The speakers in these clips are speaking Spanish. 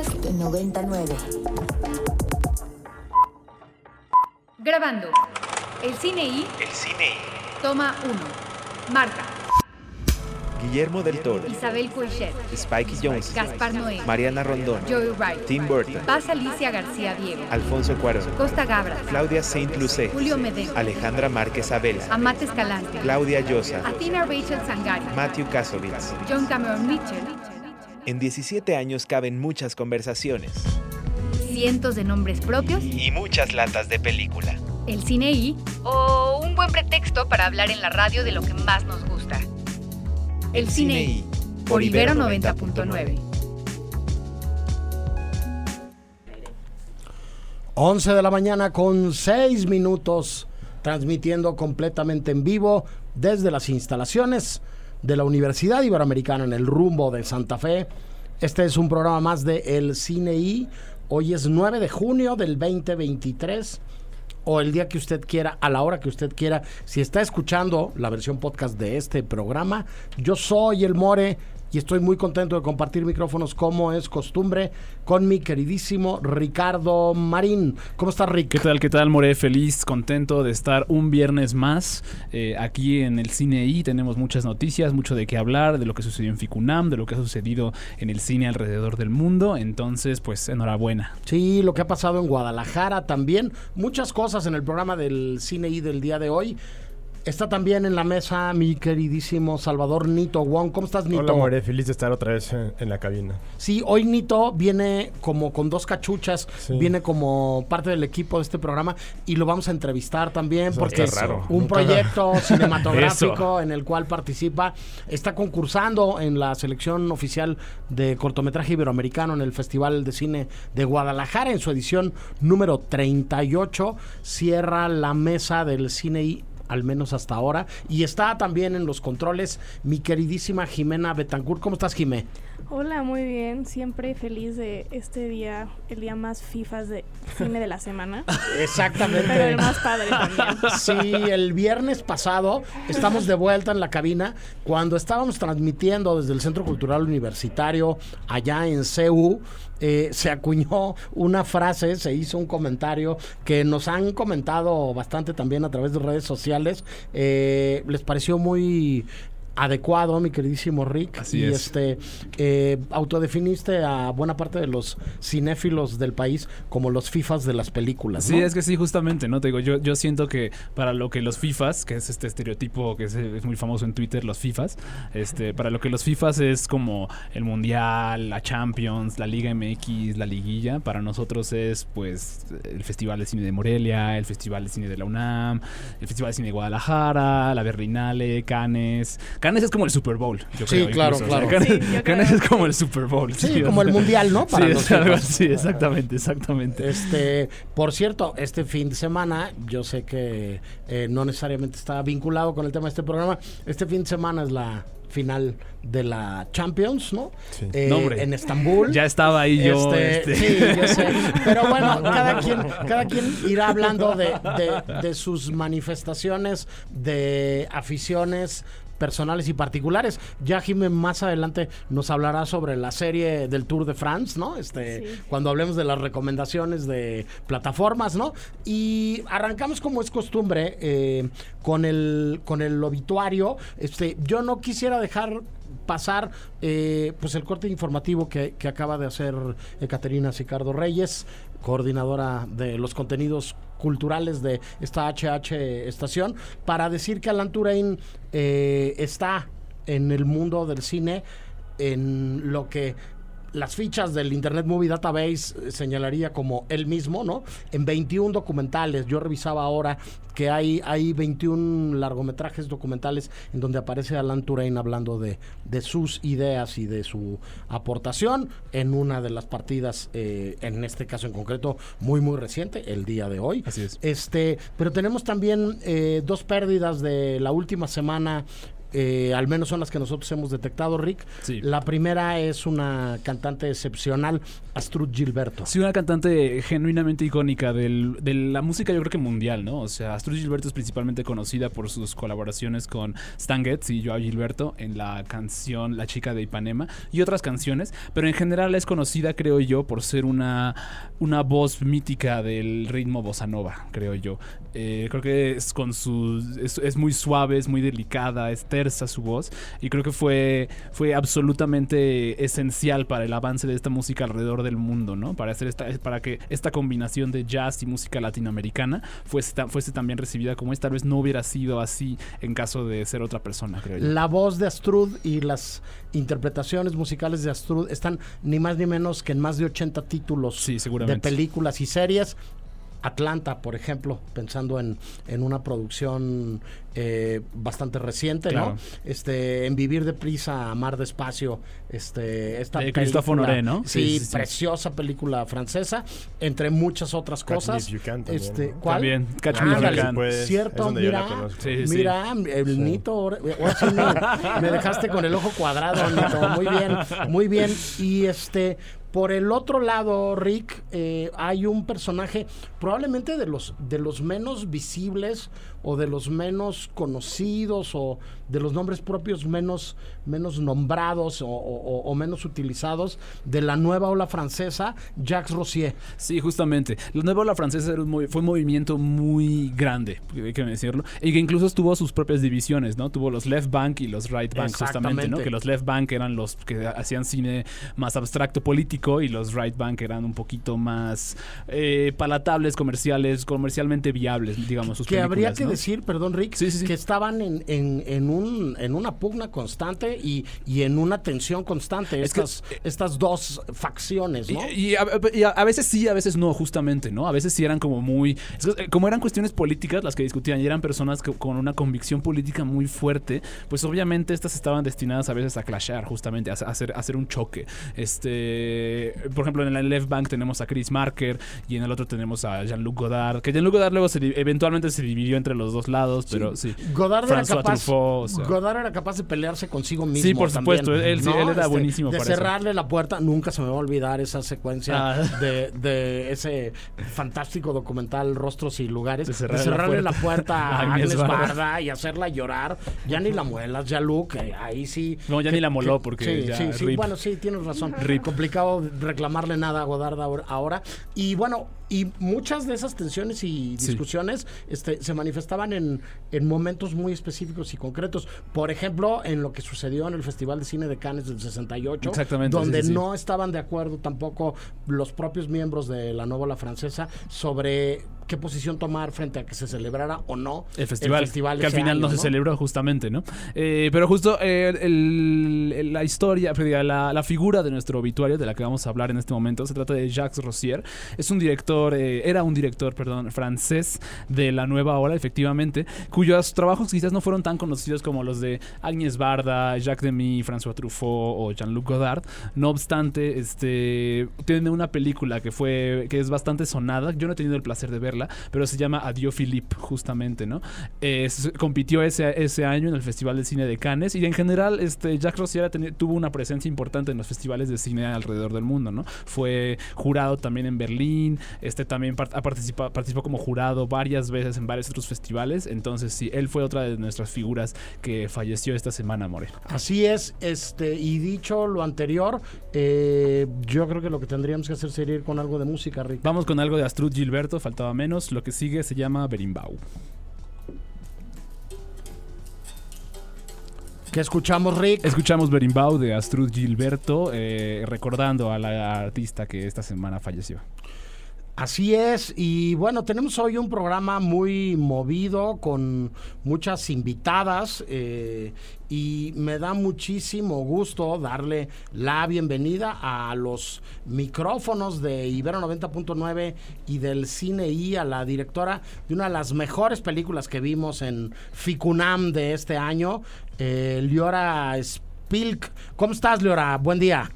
Podcast 99. Grabando. El cine y. El cine y. Toma 1. Marta. Guillermo del Toro. Isabel Coixet. Spike Jones. Gaspar Noé. Mariana Rondón. Joey Wright. Tim Burton. Paz Alicia García Diego. Alfonso Cuarón. Costa Gabras. Claudia Saint Lucé. Julio Medeo. Alejandra Márquez Abela. Amate Escalante. Claudia Llosa. Athena Rachel Sangari. Matthew Kasovitz. John Cameron Mitchell. En 17 años caben muchas conversaciones. Cientos de nombres propios. Y muchas latas de película. El cine y. O un buen pretexto para hablar en la radio de lo que más nos gusta. El, cine y. Por Ibero 90.9. 11 de la mañana con 6 minutos, transmitiendo completamente en vivo desde las instalaciones de la Universidad Iberoamericana en el rumbo de Santa Fe. Este es un programa más de El Cine I. Hoy es 9 de junio del 2023 o el día que usted quiera, a la hora que usted quiera. Si está escuchando la versión podcast de este programa, yo soy el More y estoy muy contento de compartir micrófonos como es costumbre con mi queridísimo Ricardo Marín. ¿Cómo estás, Rick? ¿Qué tal, qué tal, More? Feliz, contento de estar un viernes más eh, aquí en el Cine I. Tenemos muchas noticias, mucho de qué hablar, de lo que sucedió en Ficunam, de lo que ha sucedido en el cine alrededor del mundo. Entonces, pues, enhorabuena. Sí, lo que ha pasado en Guadalajara también. Muchas cosas en el programa del Cine I del día de hoy. Está también en la mesa mi queridísimo Salvador Nito Wong. ¿Cómo estás, Nito? Hola, More. Feliz de estar otra vez en, en la cabina. Sí, hoy Nito viene como con dos cachuchas, Sí. viene como parte del equipo de este programa y lo vamos a entrevistar también Eso porque es raro. un Nunca- proyecto cinematográfico en el cual participa. Está concursando en la selección oficial de cortometraje iberoamericano en el Festival de Cine de Guadalajara en su edición número 38. Cierra la mesa del cine al menos hasta ahora. Y está también en los controles mi queridísima Jimena Betancourt. ¿Cómo estás, Jimé? Hola, muy bien. Siempre feliz de este día, el día más FIFAs de cine de la semana. Exactamente. Pero el más padre también. Sí, el viernes pasado estamos de vuelta en la cabina cuando estábamos transmitiendo desde el Centro Cultural Universitario allá en CEU. eh, se acuñó una frase, se hizo un comentario que nos han comentado bastante también a través de redes sociales. Eh, les pareció muy adecuado, mi queridísimo Rick. Así y es. este eh, autodefiniste a buena parte de los cinéfilos del país como los FIFAs de las películas. Sí, es que sí, justamente, ¿no? Te digo, yo, yo siento que para lo que los FIFAs, que es este estereotipo que es, es muy famoso en Twitter, los FIFAs, este, para lo que los FIFAs es como el Mundial, la Champions, la Liga MX, la Liguilla, para nosotros es pues el Festival de Cine de Morelia, el Festival de Cine de la UNAM, el Festival de Cine de Guadalajara, la Berlinale, Cannes. Cannes es como el Super Bowl, yo Sí, creo. claro, incluso, o sea, claro. Cannes, Sí, Cannes es como el Super Bowl. Sí, como el mundial, ¿no? Para sí, los algo así, exactamente, exactamente. Este, por cierto, este fin de semana, yo sé que eh, no necesariamente está vinculado con el tema de este programa. Este fin de semana es la final de la Champions, ¿no? Sí. Eh, No, en Estambul. Ya estaba ahí yo. Este, este. Sí, yo sé. Pero bueno, cada quien, cada quien irá hablando de, de- de sus manifestaciones, de aficiones personales y particulares. Ya Jimé más adelante nos hablará sobre la serie del Tour de France, ¿no? Este, Sí. cuando hablemos de las recomendaciones de plataformas, ¿no? Y arrancamos como es costumbre eh, con el con el obituario. Este, yo no quisiera dejar pasar eh, pues el corte informativo que, que acaba de hacer Caterina Sicardo Reyes, coordinadora de los contenidos culturales de esta HH estación, para decir que Alan Turing eh, está en el mundo del cine en lo que las fichas del Internet Movie Database eh, señalaría como él mismo, ¿no? En 21 documentales. Yo revisaba ahora que hay, hay 21 largometrajes documentales en donde aparece Alan Turing hablando de, de sus ideas y de su aportación en una de las partidas, eh, en este caso en concreto, muy, muy reciente, el día de hoy. Así es. Este, pero tenemos también eh, dos pérdidas de la última semana eh, al menos son las que nosotros hemos detectado, Rick. Sí. La primera es una cantante excepcional, Astrud Gilberto. Sí, una cantante genuinamente icónica del- de la música, yo creo que mundial, ¿no? O sea, Astrid Gilberto es principalmente conocida por sus colaboraciones con Stan Getz y Joao Gilberto en la canción La chica de Ipanema y otras canciones, pero en general es conocida, creo yo, por ser una, una voz mítica del ritmo bossa nova, creo yo. Eh, creo que es con su es, es muy suave, es muy delicada, es su voz y creo que fue fue absolutamente esencial para el avance de esta música alrededor del mundo, ¿no? Para hacer esta para que esta combinación de jazz y música latinoamericana fuese, fuese también recibida como es, tal vez no hubiera sido así en caso de ser otra persona, creo yo. La voz de Astrud y las interpretaciones musicales de Astrud están ni más ni menos que en más de 80 títulos Sí, de películas y series. Atlanta, por ejemplo, pensando en, en una producción eh, bastante reciente, Claro. ¿no? Este, en Vivir deprisa, Amar despacio, este, esta De Christophe película- Honoré, ¿no? Sí, Sí, sí, sí. preciosa película francesa, entre muchas otras Catch Me cosas. If You Can también, este, ¿no? ¿cuál? También, Catch Me If You Ándale, Can. Pues, cierto, mira, mira, el Sí. Nito, ahora, ahora sí me, me dejaste con el ojo cuadrado, Nito, muy bien, muy bien. Y este, por el otro lado, Rick, eh, hay un personaje probablemente de los, de los menos visibles o de los menos conocidos o de los nombres propios menos, menos nombrados o, o- o menos utilizados de la nueva ola francesa, Jacques Rossier. Sí, justamente. La nueva ola francesa era un fue un movimiento muy grande, hay que decirlo, y que incluso tuvo sus propias divisiones, ¿no? Tuvo los left bank y los right bank, justamente, ¿no? Que los left bank eran los que hacían cine más abstracto político y los right bank eran un poquito más eh, palatables, comerciales, comercialmente viables, digamos, sus que habría películas, que ¿no? Decir, perdón Rick, Sí, sí, sí. que estaban en, en, en, un, en una pugna constante y, y en una tensión constante Es que- estas, estas dos facciones, ¿no? Y, y a, y a- a veces sí, a veces no, justamente, ¿no? A veces sí eran como muy... Como eran cuestiones políticas las que discutían y eran personas que- con una convicción política muy fuerte, pues obviamente estas estaban destinadas a veces a clashear, justamente, a, a hacer, a hacer un choque. Este, por ejemplo, en el left bank tenemos a Chris Marker y en el otro tenemos a Jean-Luc Godard, que Jean-Luc Godard luego se eventualmente se dividió entre los dos lados, pero sí. Godard era, capaz, Truffaut, o sea. Godard era capaz de pelearse consigo mismo. Sí, por también, supuesto, él- sí, él era buenísimo De para eso. cerrarle la puerta, nunca se me va a olvidar esa secuencia Ah. de, de ese fantástico documental Rostros y Lugares. De De cerrarle la la puerta a Agnes Barda. Barda y hacerla llorar. Ya ni la muelas, ya Luke, eh, ahí sí. No, ya que- ni la moló que- porque sí, ya, sí, sí, rip. bueno, sí, tienes razón. Complicado reclamarle nada a Godard ahora-. Y bueno, y muchas de esas tensiones y Sí. discusiones este, se manifestaban en, en momentos muy específicos y concretos. Por ejemplo, en lo que sucedió en el Festival de Cine de Cannes del 68, Exactamente, donde sí, sí, sí. no estaban de acuerdo tampoco los propios miembros de la Nueva Ola Francesa sobre qué posición tomar frente a que se celebrara o no El festival, que al final año, no se celebró justamente, ¿no? Eh, pero justo eh, el- la historia, pues, la, la figura de nuestro obituario, de la que vamos a hablar en este momento, se trata de Jacques Rossier. Es un director, eh, era un director, perdón, francés de la nueva ola, efectivamente, cuyos trabajos quizás no fueron tan conocidos como los de Agnès Barda, Jacques Demy, François Truffaut o Jean-Luc Godard. No obstante, este tiene una película que fue que es bastante sonada. Yo no he tenido el placer de verla, pero se llama Adiós Philippe, justamente, ¿no? Eh, compitió ese, ese año en el Festival de Cine de Cannes y en general este, ha teni- tuvo una presencia importante en los festivales de cine alrededor del mundo, ¿no? Fue jurado también en Berlín, este también part- ha participado, participó como jurado varias veces en varios otros festivales, entonces sí, él fue otra de nuestras figuras que falleció esta semana, More. Así es, este, y dicho lo anterior, eh, yo creo que lo que tendríamos que hacer sería ir con algo de música, Rick. Vamos con algo de Astrud Gilberto, faltaba menos. Lo que sigue se llama Berimbau. ¿Qué escuchamos, Rick? Escuchamos Berimbau de Astrud Gilberto, eh, recordando a la artista que esta semana falleció. Así es, y bueno, tenemos hoy un programa muy movido con muchas invitadas eh, y me da muchísimo gusto darle la bienvenida a los micrófonos de Ibero 90.9 y del Cine I, a la directora de una de las mejores películas que vimos en Ficunam de este año, eh, Liora Spilk. ¿Cómo estás, Liora? Buen día.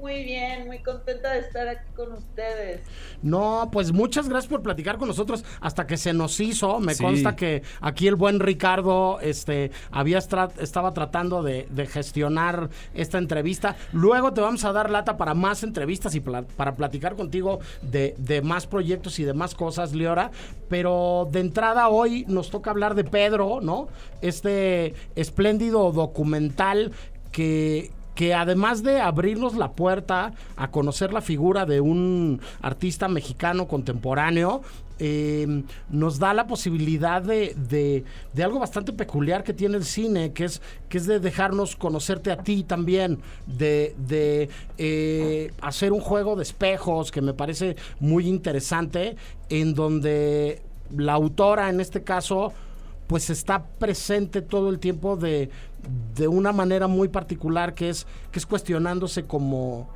Muy bien, muy contenta de estar aquí con ustedes. No, pues muchas gracias por platicar con nosotros hasta que se nos hizo. Me Sí. consta que aquí el buen Ricardo este, había estaba tratando de, de gestionar esta entrevista. Luego te vamos a dar lata para más entrevistas y para platicar contigo de, de más proyectos y de más cosas, Leora. Pero de entrada hoy nos toca hablar de Pedro, ¿no? Este espléndido documental que, que además de abrirnos la puerta a conocer la figura de un artista mexicano contemporáneo, eh, nos da la posibilidad de, de- de algo bastante peculiar que tiene el cine, que es, que es de dejarnos conocerte a ti también, de, de, eh, hacer un juego de espejos que me parece muy interesante, en donde la autora en este caso pues está presente todo el tiempo de, de una manera muy particular que es, que es cuestionándose como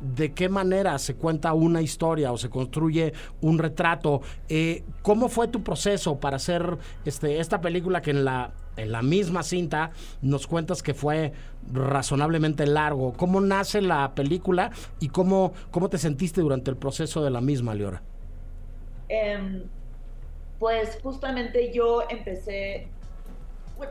de qué manera se cuenta una historia o se construye un retrato. Eh, ¿Cómo fue tu proceso para hacer este, esta película que en la, en la misma cinta nos cuentas que fue razonablemente largo? ¿Cómo nace la película y cómo, cómo te sentiste durante el proceso de la misma, Leora? Em, pues justamente yo empecé,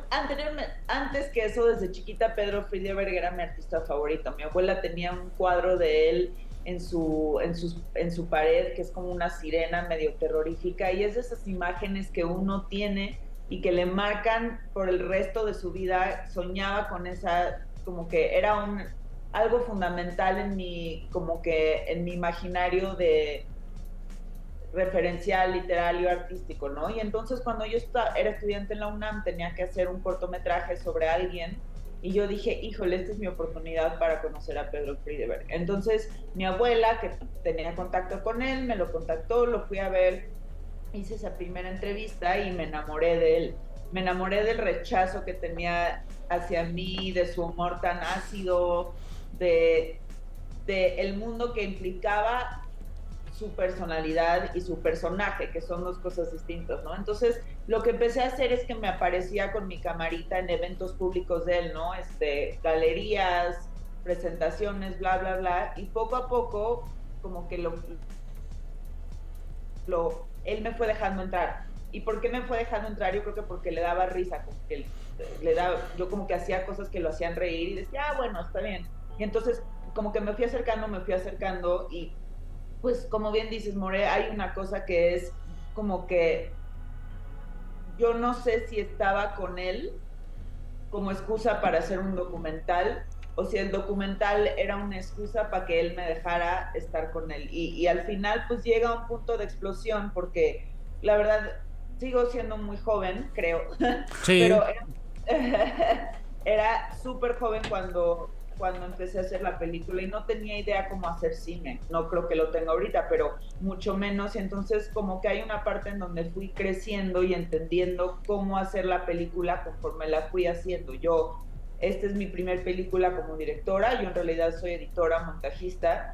anteriormente, antes que eso, desde chiquita, Pedro Friedberg era mi artista favorito. Mi abuela tenía un cuadro de él en su, en, sus, en su pared, que es como una sirena medio terrorífica, y es de esas imágenes que uno tiene y que le marcan por el resto de su vida. Soñaba con esa, como que era un, algo fundamental en mi, como que en mi imaginario de referencial, literario, artístico, ¿no? Y entonces cuando yo era estudiante en la UNAM tenía que hacer un cortometraje sobre alguien y yo dije, híjole, esta es mi oportunidad para conocer a Pedro Friedberg. Entonces mi abuela, que tenía contacto con él, me lo contactó, lo fui a ver, hice esa primera entrevista y me enamoré de él. Me enamoré del rechazo que tenía hacia mí, de su humor tan ácido, de, de el mundo que implicaba su personalidad y su personaje, que son dos cosas distintas, ¿no? Entonces, lo que empecé a hacer es que me aparecía con mi camarita en eventos públicos de él, ¿no? Este, galerías, presentaciones, bla, bla, bla, y poco a poco, como que lo, lo, él me fue dejando entrar. ¿Y por qué me fue dejando entrar? Yo creo que porque le daba risa, como que le daba, yo como que hacía cosas que lo hacían reír y decía, ah, bueno, está bien. Y entonces, como que me fui acercando, me fui acercando y pues como bien dices, More, hay una cosa que es como que yo no sé si estaba con él como excusa para hacer un documental o si el documental era una excusa para que él me dejara estar con él. Y, y al final pues llega un punto de explosión porque la verdad sigo siendo muy joven, creo, Sí. pero era, era súper joven cuando, cuando empecé a hacer la película y no tenía idea cómo hacer cine. No creo que lo tenga ahorita, pero mucho menos. Y entonces como que hay una parte en donde fui creciendo y entendiendo cómo hacer la película conforme la fui haciendo. Yo, esta es mi primer película como directora, yo en realidad soy editora, montajista.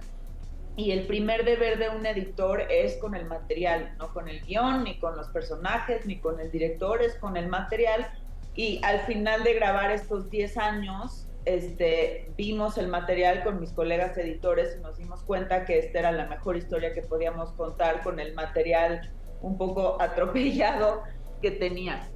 Y el primer deber de un editor es con el material, no con el guion, ni con los personajes, ni con el director, es con el material. Y al final de grabar estos 10 años, este, vimos el material con mis colegas editores y nos dimos cuenta que esta era la mejor historia que podíamos contar con el material un poco atropellado que tenía.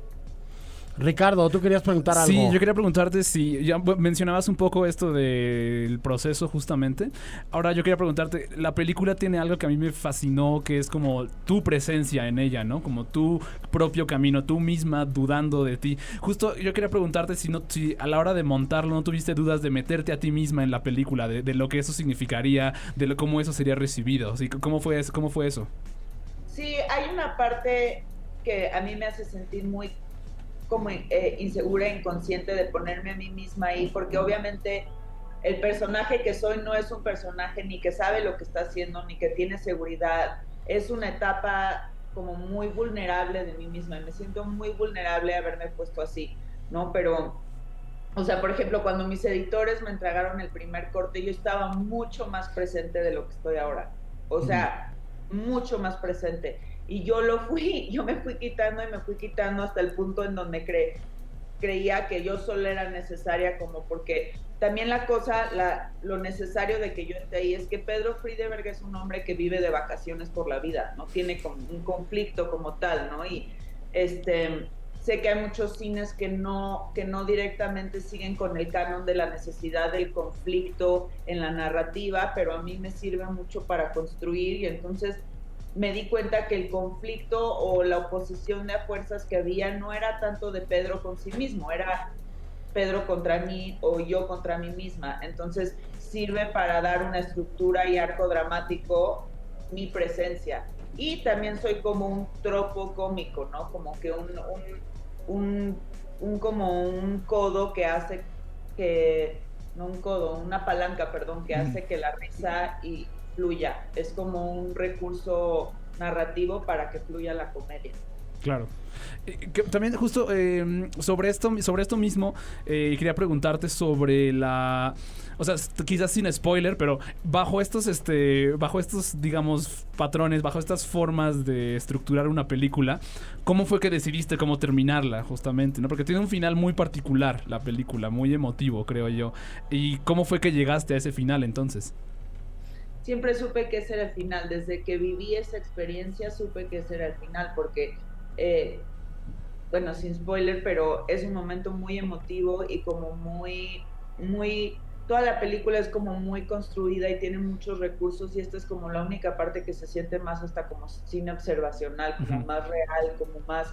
Ricardo, tú querías preguntar algo. Sí, yo quería preguntarte si ya mencionabas un poco esto del proceso justamente. Ahora yo quería preguntarte, la película tiene algo que a mí me fascinó, que es como tu presencia en ella, ¿no? Como tu propio camino, tú misma dudando de ti. Justo yo quería preguntarte si no si a la hora de montarlo no tuviste dudas de meterte a ti misma en la película, de, de lo que eso significaría, de lo, cómo eso sería recibido. ¿sí? ¿Cómo, fue, eso- ¿Cómo fue eso? Sí, hay una parte que a mí me hace sentir muy como eh, insegura e inconsciente de ponerme a mí misma ahí, porque obviamente el personaje que soy no es un personaje ni que sabe lo que está haciendo, ni que tiene seguridad. Es una etapa como muy vulnerable de mí misma y me siento muy vulnerable haberme puesto así, ¿no? Pero, o sea, por ejemplo, cuando mis editores me entregaron el primer corte, yo estaba mucho más presente de lo que estoy ahora. O sea, mucho más presente. Y yo lo fui, yo me fui quitando y me fui quitando hasta el punto en donde cre creía que yo solo era necesaria como porque también la cosa, la, lo necesario de que yo esté ahí es que Pedro Friedeberg es un hombre que vive de vacaciones por la vida, no tiene un conflicto como tal, ¿no? Y este sé que hay muchos cines que no que no directamente siguen con el canon de la necesidad del conflicto en la narrativa, pero a mí me sirve mucho para construir y entonces me di cuenta que el conflicto o la oposición de fuerzas que había no era tanto de Pedro con sí mismo, era Pedro contra mí o yo contra mí misma. Entonces sirve para dar una estructura y arco dramático mi presencia. Y también soy como un tropo cómico, ¿no? Como que un, un, un, como un codo que hace que, no un codo, una palanca, perdón, que hace que la risa y fluya. Es como un recurso narrativo para que fluya la comedia. Claro. Eh, también justo em, sobre esto sobre esto mismo eh, quería preguntarte sobre la o sea quizás sin spoiler pero bajo estos este bajo estos digamos patrones bajo estas formas de estructurar una película cómo fue que decidiste cómo terminarla justamente no porque tiene un final muy particular la película muy emotivo creo yo y cómo fue que llegaste a ese final entonces siempre supe que ese era el final desde que viví esa experiencia supe que ese era el final porque eh, bueno, sin spoiler, pero es un momento muy emotivo y como muy, muy, toda la película es como muy construida y tiene muchos recursos y esta es como la única parte que se siente más hasta como cine observacional, como más real, como más,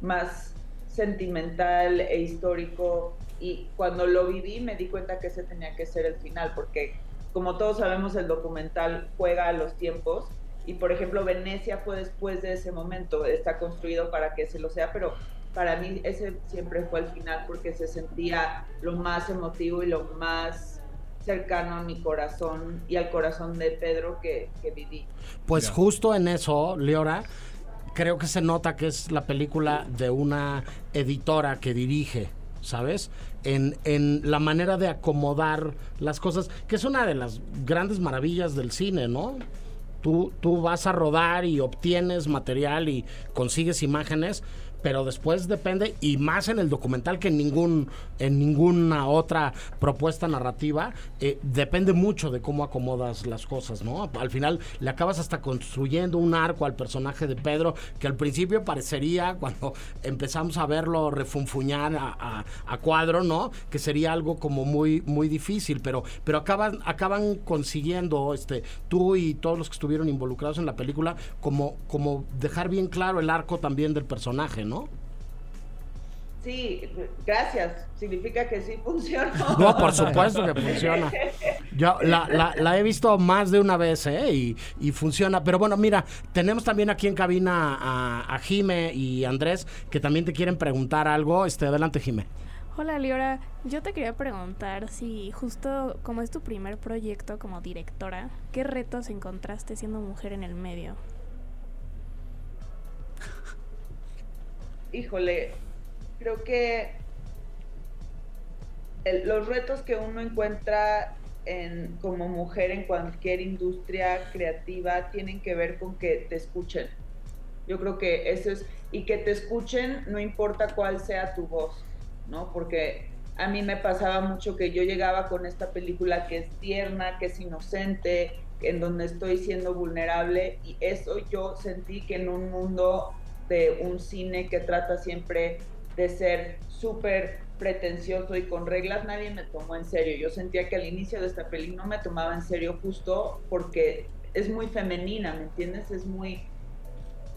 más sentimental e histórico. Y cuando lo viví me di cuenta que ese tenía que ser el final, porque como todos sabemos el documental juega a los tiempos y por ejemplo Venecia fue después de ese momento, está construido para que se lo sea, pero para mí ese siempre fue el final porque se sentía lo más emotivo y lo más cercano a mi corazón y al corazón de Pedro que, viví. Pues justo en eso, Leora, creo que se nota que es la película de una editora que dirige. ¿sabes? En, en, la manera de acomodar las cosas, que es una de las grandes maravillas del cine, ¿no? Tú, tú vas a rodar y obtienes material y consigues imágenes, pero después depende y más en el documental que en ningún en ninguna otra propuesta narrativa eh, depende mucho de cómo acomodas las cosas no al final le acabas hasta construyendo un arco al personaje de Pedro que al principio parecería cuando empezamos a verlo refunfuñar a, a, cuadro no que sería algo como muy muy difícil pero pero acaban acaban consiguiendo este tú y todos los que estuvieron involucrados en la película como como dejar bien claro el arco también del personaje ¿no? Sí, gracias. Significa que sí funciona. No, por supuesto que funciona. Yo la, he visto más de una vez, ¿eh? Y, funciona. Pero bueno, mira, tenemos también aquí en cabina a, a Jime y Andrés que también te quieren preguntar algo. Este, adelante, Jime. Hola, Liora. Yo te quería preguntar si justo como es tu primer proyecto como directora, ¿qué retos encontraste siendo mujer en el medio? Híjole, creo que los retos que uno encuentra en, como mujer en cualquier industria creativa tienen que ver con que te escuchen. Yo creo que eso es, y que te escuchen no importa cuál sea tu voz, ¿no? Porque a mí me pasaba mucho que yo llegaba con esta película que es tierna, que es inocente, en donde estoy siendo vulnerable y eso yo sentí que en un mundo de un cine que trata siempre de ser súper pretencioso y con reglas, nadie me tomó en serio. Yo sentía que al inicio de esta peli no me tomaba en serio justo porque es muy femenina, ¿me entiendes? Es muy...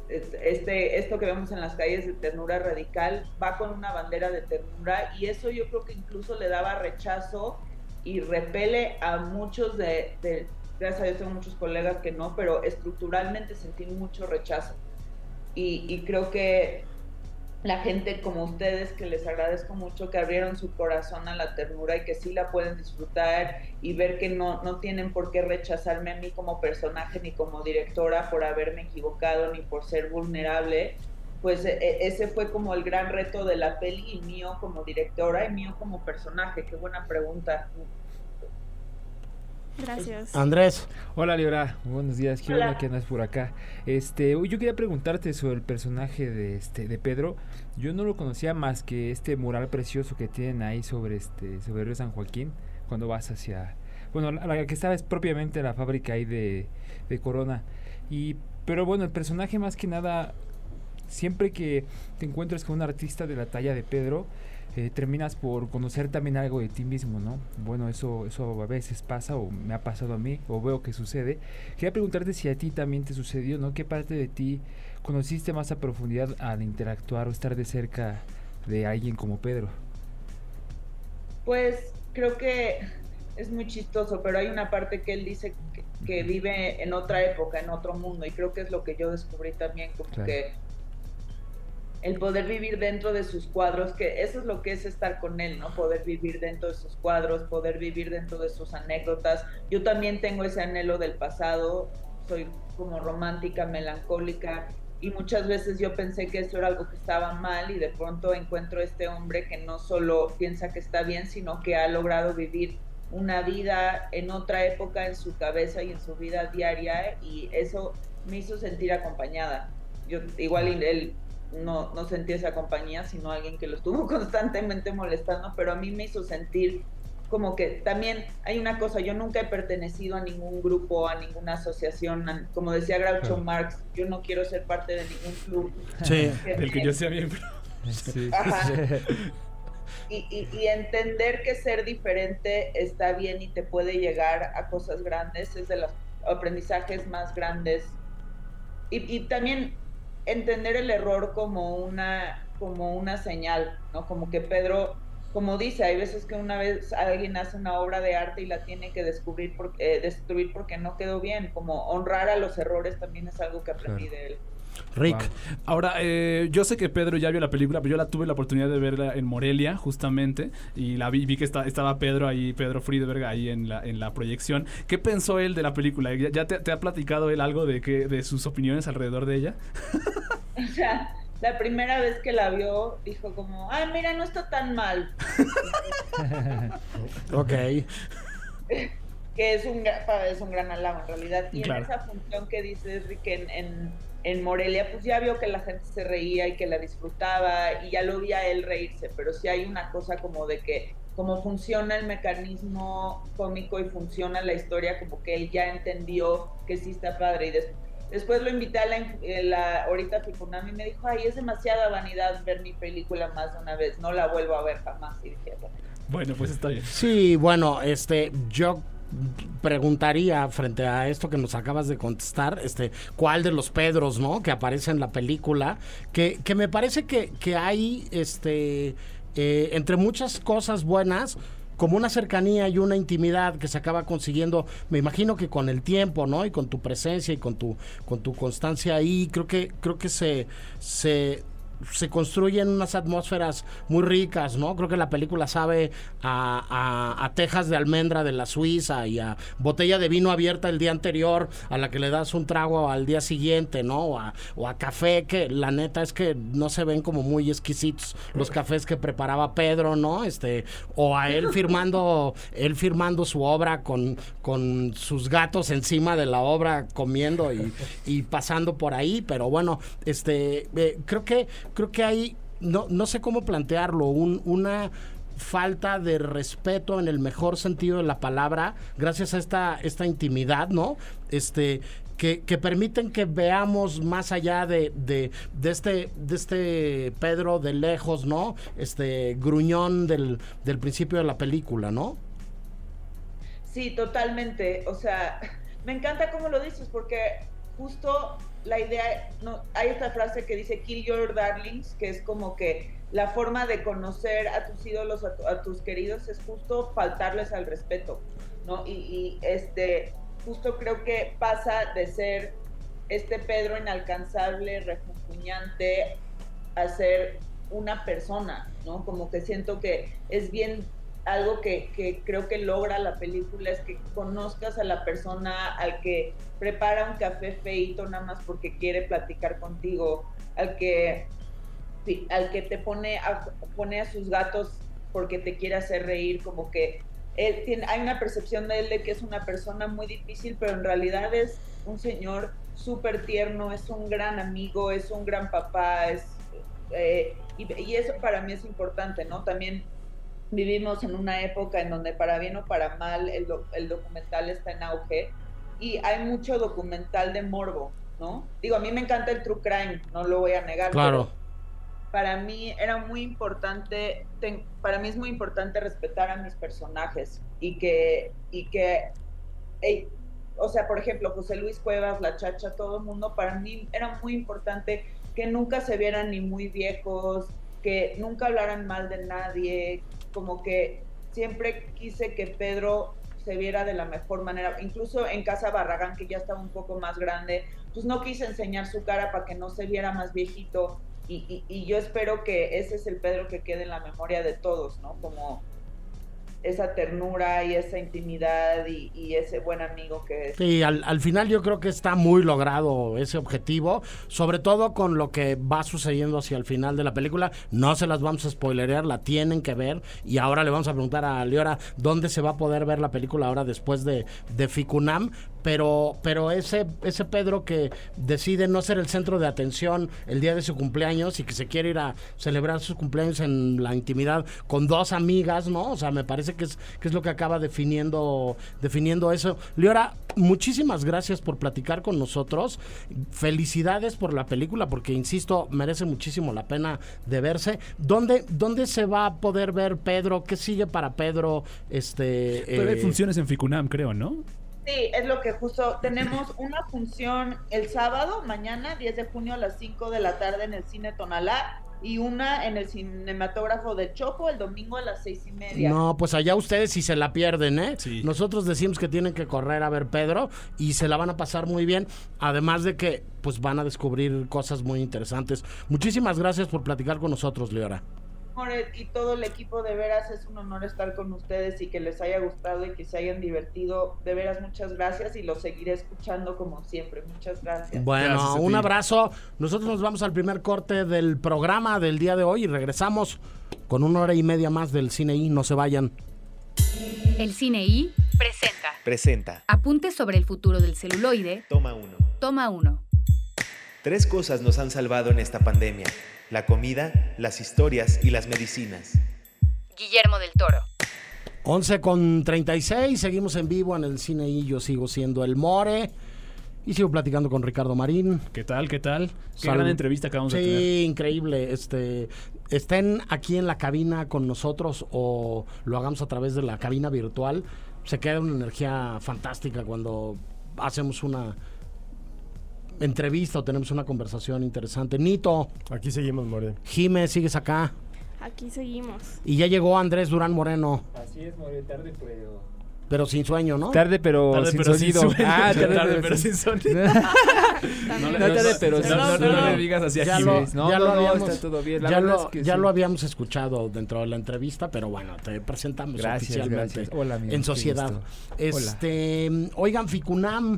Este, esto que vemos en las calles de ternura radical va con una bandera de ternura y eso yo creo que incluso le daba rechazo y repele a muchos de, de gracias a Dios tengo muchos colegas que no, pero estructuralmente sentí mucho rechazo y, creo que la gente como ustedes, que les agradezco mucho, que abrieron su corazón a la ternura y que sí la pueden disfrutar y ver que no, no tienen por qué rechazarme a mí como personaje ni como directora por haberme equivocado ni por ser vulnerable, pues e, e, ese fue como el gran reto de la peli y mío como directora y mío como personaje. Qué buena pregunta. Gracias. Andrés. Hola, Liora. Buenos días. Quiero Hola. que andas por acá. Este, yo quería preguntarte sobre el personaje de este de Pedro. Yo no lo conocía más que este mural precioso que tienen ahí sobre este sobre Río San Joaquín cuando vas hacia bueno, la, la que estaba es propiamente la fábrica ahí de, de Corona. Y pero bueno, el personaje más que nada siempre que te encuentras con un artista de la talla de Pedro, eh, terminas por conocer también algo de ti mismo, ¿no? Bueno, eso, eso a veces pasa o me ha pasado a mí o veo que sucede. Quería preguntarte si a ti también te sucedió, ¿no? ¿Qué parte de ti conociste más a profundidad al interactuar o estar de cerca de alguien como Pedro? Pues creo que es muy chistoso, pero hay una parte que él dice que, que vive en otra época, en otro mundo, y creo que es lo que yo descubrí también, como Claro. que el poder vivir dentro de sus cuadros, que eso es lo que es estar con él, ¿no? Poder vivir dentro de sus cuadros, poder vivir dentro de sus anécdotas. Yo también tengo ese anhelo del pasado, soy como romántica, melancólica, y muchas veces yo pensé que eso era algo que estaba mal y de pronto encuentro este hombre que no solo piensa que está bien, sino que ha logrado vivir una vida en otra época en su cabeza y en su vida diaria y eso me hizo sentir acompañada. Yo igual él no, no sentía esa compañía, sino alguien que lo estuvo constantemente molestando, pero a mí me hizo sentir como que también hay una cosa, yo nunca he pertenecido a ningún grupo, a ninguna asociación, a- como decía Groucho Claro. Marx, yo no quiero ser parte de ningún club. Sí. Del que yo sea miembro. Sí. Y, y- y entender que ser diferente está bien y te puede llegar a cosas grandes es de los aprendizajes más grandes. Y, y también entender el error como una, como una señal, ¿no? Como que Pedro, como dice, hay veces que una vez alguien hace una obra de arte y la tiene que descubrir por- eh, destruir porque no quedó bien. Como honrar a los errores también es algo que aprendí Claro. de él. Rick. Wow. Ahora, eh, yo sé que Pedro ya vio la película, pero yo la tuve la oportunidad de verla en Morelia, justamente, y la vi, vi que está- estaba Pedro ahí, Pedro Friedberg ahí en la, en la proyección. ¿Qué pensó él de la película? ¿Ya, ya te, te ha platicado él algo de, que, de sus opiniones alrededor de ella? O sea, la primera vez que la vio, dijo como, ay, mira, no está tan mal. Ok. que es un, es un gran halago en realidad. Y Claro. en esa función que dices, Rick, en, en, en Morelia, pues ya vio que la gente se reía y que la disfrutaba y ya lo vi a él reírse, pero sí hay una cosa como de que como funciona el mecanismo cómico y funciona la historia, como que él ya entendió que sí está padre. Y des- después lo invité a la, eh, la ahorita Fikunami y me dijo, ay, es demasiada vanidad ver mi película más de una vez, no la vuelvo a ver jamás. Y dije, "Bueno". Bueno, pues está bien. Sí, bueno, este, yo preguntaría frente a esto que nos acabas de contestar, este, cuál de los Pedros, ¿no? Que aparece en la película, que, que me parece que, que hay, este, eh, entre muchas cosas buenas, como una cercanía y una intimidad que se acaba consiguiendo, me imagino que con el tiempo, ¿no? Y con tu presencia y con tu, con tu constancia ahí, creo que, creo que se, se, se construyen unas atmósferas muy ricas, ¿no? Creo que la película sabe a, tejas de almendra de la Suiza y a botella de vino abierta el día anterior a la que le das un trago al día siguiente, ¿no? O a, o a café que la neta es que no se ven como muy exquisitos los cafés que preparaba Pedro, ¿no? Este, o a él firmando, él firmando su obra con, con sus gatos encima de la obra comiendo y, y pasando por ahí, pero bueno, este, eh, creo que, creo que hay, no, no sé cómo plantearlo, un, una falta de respeto en el mejor sentido de la palabra, gracias a esta, esta intimidad, ¿no? Este, que, que permiten que veamos más allá de, de, de este, de este Pedro de lejos, ¿no? Este gruñón del, del principio de la película, ¿no? Sí, totalmente. O sea, me encanta cómo lo dices porque justo la idea, no, hay esta frase que dice kill your darlings, que es como que la forma de conocer a tus ídolos, a, tu- a tus queridos, es justo faltarles al respeto, ¿no? Y, y, este, justo creo que pasa de ser este Pedro inalcanzable, refunfuñante, a ser una persona, ¿no? Como que siento que es bien algo que, que creo que logra la película es que conozcas a la persona al que prepara un café feito nada más porque quiere platicar contigo, al que al que te pone a, pone a sus gatos porque te quiere hacer reír, como que él tiene, hay una percepción de él de que es una persona muy difícil, pero en realidad es un señor súper tierno, es un gran amigo, es un gran papá, es, eh, y, y eso para mí es importante, ¿no? También vivimos en una época en donde para bien o para mal el, do- el documental está en auge y hay mucho documental de morbo, ¿no? Digo, a mí me encanta el true crime, no lo voy a negar. Claro. pero Para mí era muy importante, para mí es muy importante respetar a mis personajes y que, y que, o sea, por ejemplo, José Luis Cuevas, La Chacha, todo el mundo, para mí era muy importante que nunca se vieran ni muy viejos, que nunca hablaran mal de nadie, como que siempre quise que Pedro se viera de la mejor manera, incluso en Casa Barragán, que ya estaba un poco más grande, pues no quise enseñar su cara para que no se viera más viejito, y, y- y yo espero que ese es el Pedro que quede en la memoria de todos, ¿no? Como esa ternura y esa intimidad y, ese buen amigo que es. Sí, al, al final yo creo que está muy logrado ese objetivo, sobre todo con lo que va sucediendo hacia el final de la película. No se las vamos a spoilerear, la tienen que ver. Y ahora le vamos a preguntar a Leora dónde se va a poder ver la película ahora después de, de Ficunam. Pero, pero ese, ese Pedro que decide no ser el centro de atención el día de su cumpleaños y que se quiere ir a celebrar sus cumpleaños en la intimidad con dos amigas, ¿no? O sea, me parece que es, que es lo que acaba definiendo, definiendo eso. Leora, muchísimas gracias por platicar con nosotros. Felicidades por la película, porque insisto, merece muchísimo la pena de verse. ¿Dónde, dónde se va a poder ver Pedro? ¿Qué sigue para Pedro? Este, Pero hay eh, funciones en Ficunam, creo, ¿no? Sí, es lo que justo tenemos una función el sábado, mañana, 10 de junio a las 5 de la tarde en el Cine Tonalá y una en el cinematógrafo de Chopo el domingo a las seis y media. No, pues allá ustedes si se la pierden, ¿eh? Sí. Nosotros decimos que tienen que correr a ver Pedro y se la van a pasar muy bien, además de que pues van a descubrir cosas muy interesantes. Muchísimas gracias por platicar con nosotros, Leora. Y todo el equipo de veras es un honor estar con ustedes y que les haya gustado y que se hayan divertido. De veras, muchas gracias y los seguiré escuchando como siempre. Muchas gracias. Bueno, Gracias un abrazo. Nosotros nos vamos al primer corte del programa del día de hoy y regresamos con una hora y media más del cine y no se vayan. El Cine I presenta Presenta. Apuntes sobre el futuro del celuloide. Toma uno. Toma uno. Tres cosas nos han salvado en esta pandemia. La comida, las historias y las medicinas. Guillermo del Toro. 11 con 36, seguimos en vivo en el cine y yo sigo siendo el More y sigo platicando con Ricardo Marín. ¿Qué tal? ¿Qué tal? Qué Salud. gran entrevista acabamos de tener. Sí, increíble. Este, estén aquí en la cabina con nosotros o lo hagamos a través de la cabina virtual. Se queda una energía fantástica cuando hacemos una entrevista o tenemos una conversación interesante. Nito, Aquí seguimos, More. Jime, sigues acá. Aquí seguimos. Y ya llegó Andrés Durán Moreno, Así es, More, tarde, pero... pero sin sueño, ¿no? Tarde, pero Tarde, sin pero sin sonido. sueño. Ah, tarde, Tarde, pero sin sonido. También. No tarde, pero no, sin no, no, le digas así a Ya Jiménez. lo- No, ya no, lo no, habíamos- está todo bien. La ya lo, es que ya sí. lo habíamos escuchado dentro de la entrevista, pero bueno, te presentamos Gracias, oficialmente gracias. Hola, amigo, en sociedad. Este, oigan, Ficunam,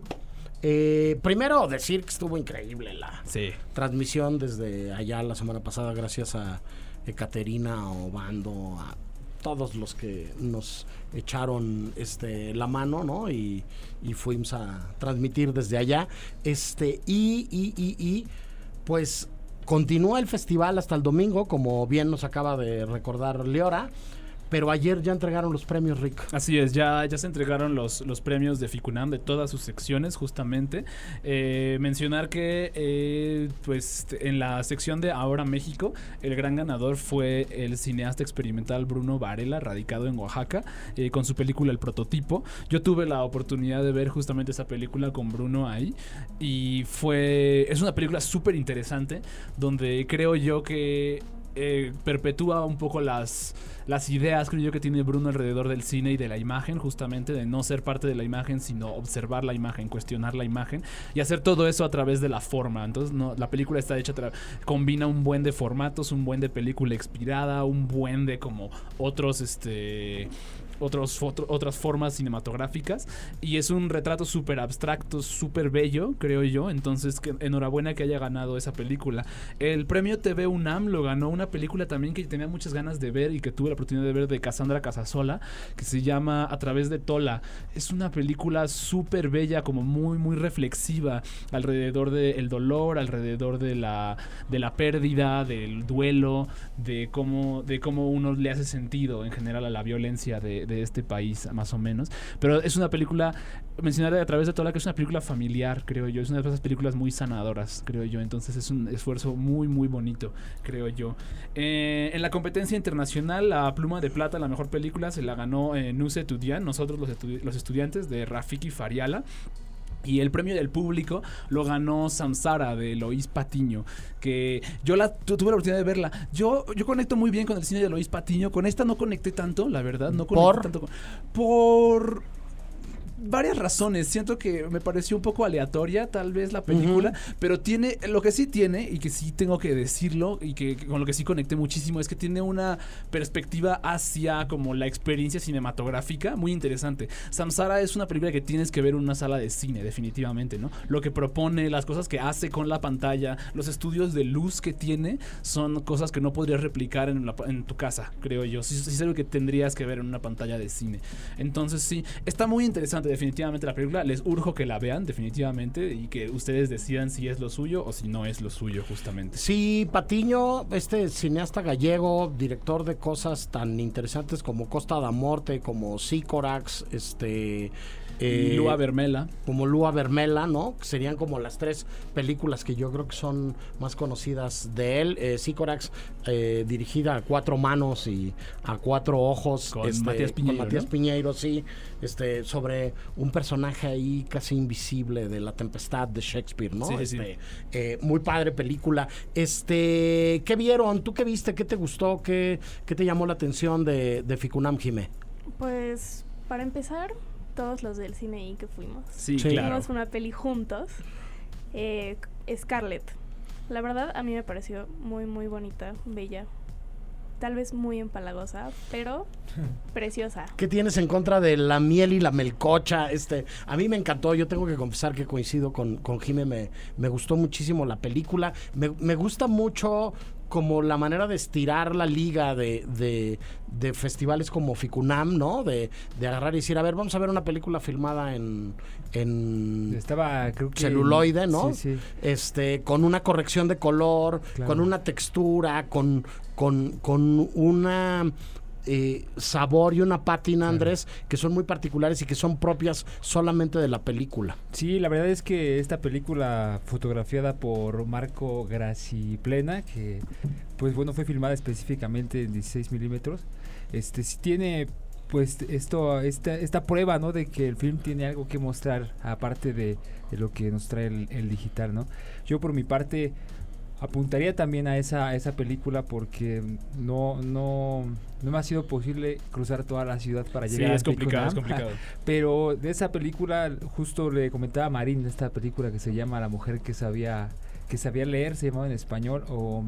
eh, primero decir que estuvo increíble la Sí. transmisión desde allá la semana pasada, gracias a Ekaterina Obando, a todos los que nos echaron este la mano, ¿no? Y, y fuimos a transmitir desde allá. Este, y, y, y, y, pues continúa el festival hasta el domingo, como bien nos acaba de recordar Leora. Pero ayer ya entregaron los premios, Rick. Así es, ya, ya se entregaron los, los premios de Ficunam de todas sus secciones, justamente. Eh, mencionar que, eh, pues, en la sección de Ahora México, el gran ganador fue el cineasta experimental Bruno Varela, radicado en Oaxaca, eh, con su película El Prototipo. Yo tuve la oportunidad de ver justamente esa película con Bruno ahí, y fue. Es una película súper interesante, donde creo yo que eh, perpetúa un poco las, las ideas, creo yo, que tiene Bruno alrededor del cine y de la imagen, justamente de no ser parte de la imagen, sino observar la imagen, cuestionar la imagen y hacer todo eso a través de la forma. Entonces, la película está hecha, combina un buen de formatos, un buen de película expirada, un buen de como otros, este otros, otro- otras formas cinematográficas y es un retrato súper abstracto, súper bello, creo yo. Entonces, que, enhorabuena que haya ganado esa película. El premio TV UNAM lo ganó una película también que tenía muchas ganas de ver y que tuve la oportunidad de ver de Cassandra Casasola, que se llama A través de Tola. Es una película súper bella, como muy, muy reflexiva alrededor del dolor, alrededor de la, de la pérdida, del duelo, de cómo, de cómo uno le hace sentido en general a la violencia de, de este país, más o menos. Pero es una película, mencionar a través de Tola, que es una película familiar, creo yo. Es una de esas películas muy sanadoras, creo yo. Entonces es un esfuerzo muy, muy bonito, creo yo. Eh, en la competencia internacional, la Pluma de Plata, la mejor película, se la ganó eh, Nuse Tudian, nosotros los, los estudiantes de Rafiki Fariala. Y el premio del público lo ganó Samsara de Lois Patiño, que yo la tu- tuve la oportunidad de verla. Yo, yo conecto muy bien con el cine de Lois Patiño. Con esta no conecté tanto, la verdad. No conecté ¿Por? tanto con- por varias razones. Siento que me pareció un poco aleatoria, tal vez, la película. Pero tiene, lo que sí tiene, y que sí tengo que decirlo, y que, que con lo que sí conecté muchísimo, es que tiene una perspectiva hacia como la experiencia cinematográfica muy interesante. Samsara es una película que tienes que ver en una sala de cine, definitivamente, ¿no? Lo que propone, las cosas que hace con la pantalla, los estudios de luz que tiene, son cosas que no podrías replicar en, la- en tu casa, creo yo. Sí, sí es algo que tendrías que ver en una pantalla de cine. Entonces, sí, está muy interesante definitivamente la película. Les urjo que la vean, definitivamente, y que ustedes decidan si es lo suyo o si no es lo suyo, justamente. Sí, Patiño, este cineasta gallego, director de cosas tan interesantes como Costa da Morte, como Sícorax, este... eh, Lua Vermela. como Lua Vermela, ¿no? Que serían como las tres películas que yo creo que son más conocidas de él. Eh, Sícorax, eh, dirigida a cuatro manos y a cuatro ojos. Con Matías Piñeiro, Con Matías ¿no? Piñeiro, sí. Este, sobre un personaje ahí casi invisible de la tempestad de Shakespeare, ¿no? Sí. Este, eh, muy padre película. Este, ¿qué vieron? ¿Tú qué viste? ¿Qué te gustó? ¿Qué, qué te llamó la atención de, de Ficunam Jime? Pues, para empezar, todos los del cine I que fuimos. Sí, Sí. claro. Vimos una peli juntos. eh, Scarlett. La verdad, a mí me pareció muy, muy bonita, bella. Tal vez muy empalagosa, pero preciosa. ¿Qué tienes en contra de la miel y la melcocha? Este, a mí me encantó, yo tengo que confesar que coincido con, con Jime, me, me gustó muchísimo la película. Me, me gusta mucho como la manera de estirar la liga de, de, de festivales como Ficunam, ¿no? De, de agarrar y decir, a ver, vamos a ver una película filmada en, en Estaba, creo que. celuloide, ¿no? Sí, sí. este, con una corrección de color, Claro. con una textura, con, con, con una eh, sabor y una pátina, Andrés, que son muy particulares y que son propias solamente de la película. Sí, la verdad es que esta película fotografiada por Marco Graciplena, que pues bueno, fue filmada específicamente en 16 milímetros, este sí tiene pues esto, esta, esta prueba, ¿no? De que el film tiene algo que mostrar, aparte de, de lo que nos trae el, el digital, ¿no? Yo por mi parte apuntaría también a esa, a esa película porque no, no, no me ha sido posible cruzar toda la ciudad para Sí, llegar a es complicado, es complicado. Pero de esa película, justo le comentaba a Marín, de esta película que se llama La mujer que sabía, que sabía leer, se llamaba en español, o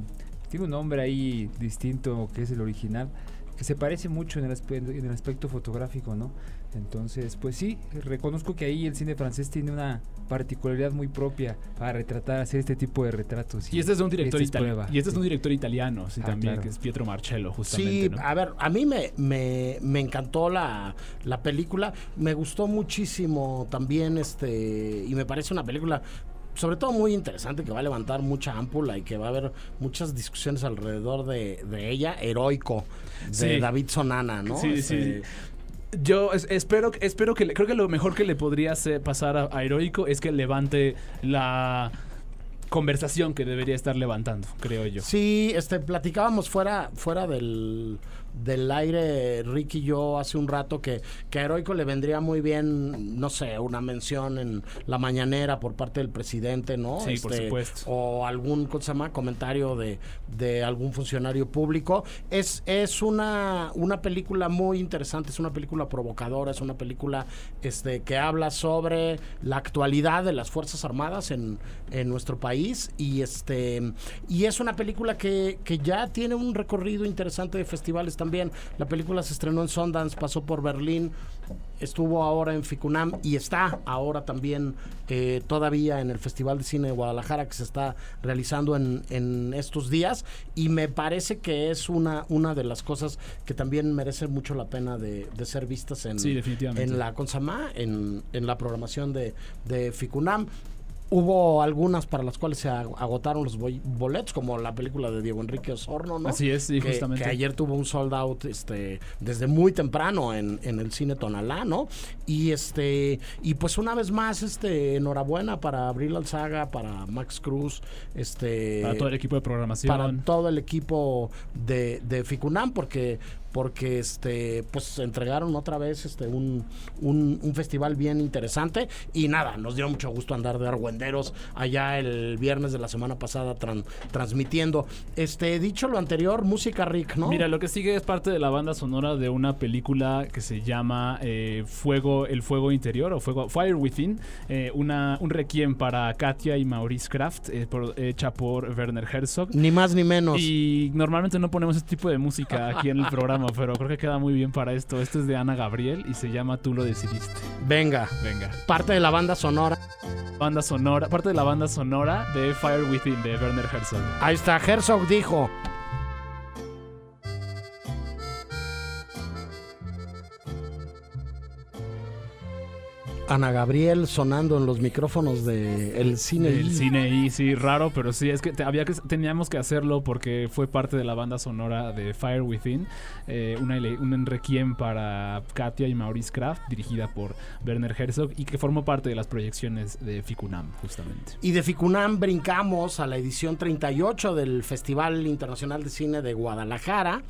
tiene un nombre ahí distinto que es el original, que se parece mucho en el, aspe- en el aspecto fotográfico, ¿no? Entonces, pues sí, reconozco que ahí el cine francés tiene una particularidad muy propia para retratar, hacer este tipo de retratos. Y este es un director esta es italiano. Y este es sí. un director italiano, sí, Ah, también, claro. que es Pietro Marcello, justamente. Sí, ¿no? a ver, a mí me, me, me encantó la, la película, me gustó muchísimo también, este, y me parece una película sobre todo muy interesante que va a levantar mucha ámpula y que va a haber muchas discusiones alrededor de, de ella, heroico, de Sí. David Sonana, ¿no? Sí, Este, sí. Yo es- espero, espero que creo que lo mejor que le podría hacer pasar a, a Heroico es que levante la conversación que debería estar levantando, creo yo. Sí, este, platicábamos fuera, fuera del, del aire, Ricky y yo, hace un rato, que, que a Heroico le vendría muy bien, no sé, una mención en la mañanera por parte del presidente, ¿no? Sí, por Este, supuesto. O algún, ¿cómo se llama? Comentario de, de algún funcionario público. Es, es una, una película muy interesante, es una película provocadora, es una película este, que habla sobre la actualidad de las Fuerzas Armadas en, en nuestro país país y este y es una película que, que ya tiene un recorrido interesante de festivales también. La película se estrenó en Sundance, pasó por Berlín, estuvo ahora en Ficunam y está ahora también eh, todavía en el Festival de Cine de Guadalajara que se está realizando en, en estos días. Y me parece que es una, una de las cosas que también merece mucho la pena de, de ser vistas en, Sí, en la Consama, en, en la programación de, de Ficunam. Hubo algunas para las cuales se ag- agotaron los boletos, como la película de Diego Enrique Osorno, ¿no? Así es, sí, que, justamente. que ayer tuvo un sold out este, desde muy temprano en, en el cine Tonalá, ¿no? Y este y pues una vez más, este, enhorabuena para Abril Alzaga, para Max Cruz, este Para todo el equipo de programación. para todo el equipo de, de Ficunam porque porque este pues entregaron otra vez este un, un, un festival bien interesante y nada, nos dio mucho gusto andar de argüenderos allá el viernes de la semana pasada tran- transmitiendo. Este dicho lo anterior, música Rick, ¿no? Mira, lo que sigue es parte de la banda sonora de una película que se llama eh, Fuego, el Fuego Interior o Fuego, Fire Within, eh, una, un requiem para Katia y Maurice Kraft, eh, por- hecha por Werner Herzog. ni más ni menos. Y normalmente no ponemos este tipo de música aquí en el programa, pero creo que queda muy bien para esto. Este es de Ana Gabriel y se llama Tú lo decidiste. Venga, Venga. parte de la banda sonora. Banda sonora, parte de la banda sonora de Fire Within de Werner Herzog. Ahí está, Herzog dijo. Ana Gabriel sonando en los micrófonos de el cine. El I. cine y sí, raro, pero sí, es que te- había que teníamos que hacerlo porque fue parte de la banda sonora de Fire Within, eh, una, un requiem para Katia y Maurice Kraft, dirigida por Werner Herzog y que formó parte de las proyecciones de Ficunam, justamente. Y de Ficunam brincamos a la edición 38 del Festival Internacional de Cine de Guadalajara.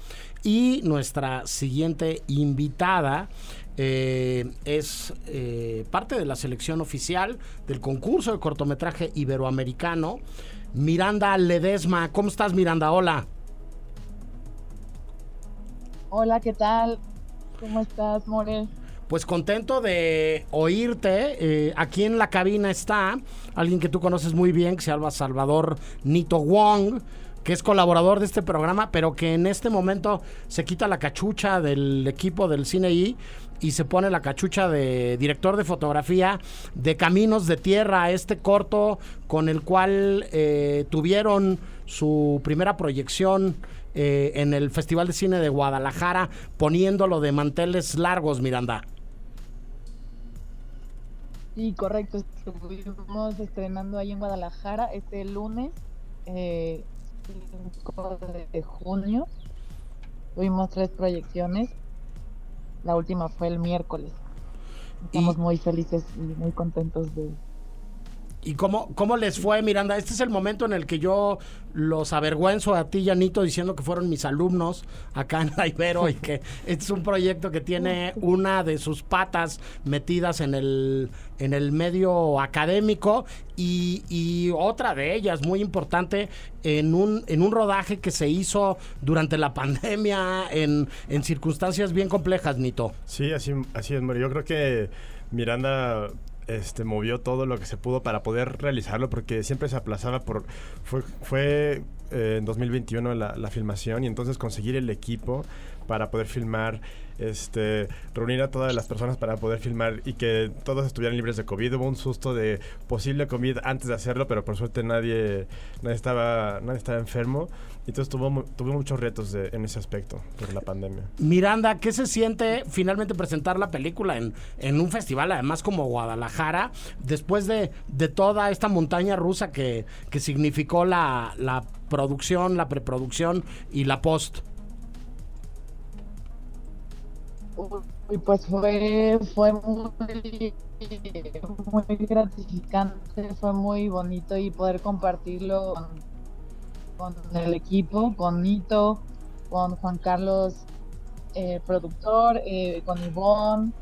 Y nuestra siguiente invitada eh, es eh, parte de la selección oficial del concurso de cortometraje iberoamericano. Miranda Ledesma. ¿Cómo estás, Miranda? Hola. Hola, ¿qué tal? ¿Cómo estás, More? Pues contento de oírte. Eh, aquí en la cabina está alguien que tú conoces muy bien, que se llama Salvador Nito Wong, que es colaborador de este programa, pero que en este momento se quita la cachucha del equipo del Cine I y se pone la cachucha de director de fotografía de Caminos de Tierra, este corto con el cual eh, tuvieron su primera proyección eh, en el Festival de Cine de Guadalajara, poniéndolo de manteles largos, Miranda. Sí, correcto. Estuvimos estrenando ahí en Guadalajara este lunes, eh, 5 de junio. Tuvimos tres proyecciones. La última fue el miércoles. Estamos Y- muy felices y muy contentos de, ¿Y cómo, cómo les fue, Miranda? Este es el momento en el que yo los avergüenzo a ti y a Nito diciendo que fueron mis alumnos acá en la Ibero y que este es un proyecto que tiene una de sus patas metidas en el, en el medio académico y, y otra de ellas, muy importante, en un, en un rodaje que se hizo durante la pandemia en, en circunstancias bien complejas, Nito. Sí, así, así es, Mario. Yo creo que Miranda este, movió todo lo que se pudo para poder realizarlo porque siempre se aplazaba por... Fue, fue eh, en 2021 la, la filmación y entonces conseguir el equipo para poder filmar, este, reunir a todas las personas para poder filmar y que todos estuvieran libres de COVID. Hubo un susto de posible COVID antes de hacerlo, pero por suerte nadie, nadie, estaba, nadie estaba enfermo. Entonces tuvo, tuvo muchos retos de- en ese aspecto por la pandemia. Miranda, ¿qué se siente finalmente presentar la película en, en un festival, además como Guadalajara, después de, de toda esta montaña rusa que, que significó la, la producción, la preproducción y la post? Uy, pues fue, fue muy, muy gratificante, fue muy bonito y poder compartirlo con, con el equipo, con Nito, con Juan Carlos, eh, productor, eh, con Ivonne,